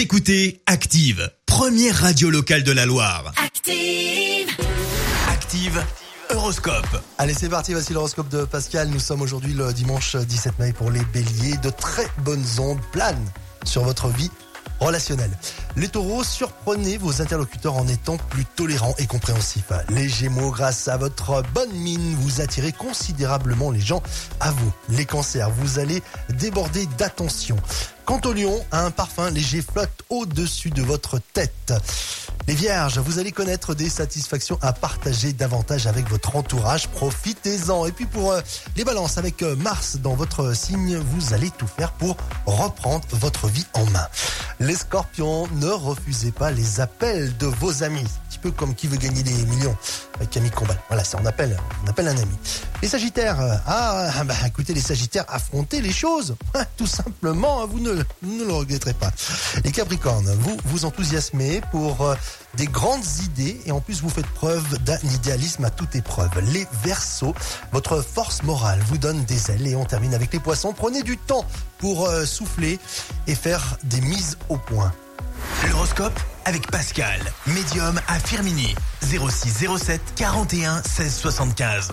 Vous écoutez Active, première radio locale de la Loire. Active. Active, Horoscope. Allez, c'est parti, voici l'horoscope de Pascal. Nous sommes aujourd'hui le dimanche 17 mai pour les béliers. De très bonnes ondes planent sur votre vie relationnelle. Les taureaux, surprenez vos interlocuteurs en étant plus tolérants et compréhensifs. Les gémeaux, grâce à votre bonne mine, vous attirez considérablement les gens à vous. Les cancers, vous allez déborder d'attention. Quant au lion, un parfum léger flotte au-dessus de votre tête. Les vierges, vous allez connaître des satisfactions à partager davantage avec votre entourage. Profitez-en. Et puis pour euh, les balances, avec euh, Mars dans votre signe, vous allez tout faire pour reprendre votre vie en main. Les scorpions, ne refusez pas les appels de vos amis. Un petit peu comme qui veut gagner des millions avec Camille Combal. Voilà, ça on appelle, on appelle un ami. Les sagittaires, euh, ah bah écoutez les sagittaires, affrontez les choses. Ouais, Tout simplement, hein, vous ne, le regretterez pas. Les capricornes, vous vous enthousiasmez pour euh, des grandes idées et en plus vous faites preuve d'un idéalisme à toute épreuve. Les versos, votre force morale vous donne des ailes et on termine avec les poissons. Prenez du temps pour euh, souffler et faire des mises au point. L'horoscope avec Pascal, médium à Firmini. 06 07 41 16 75.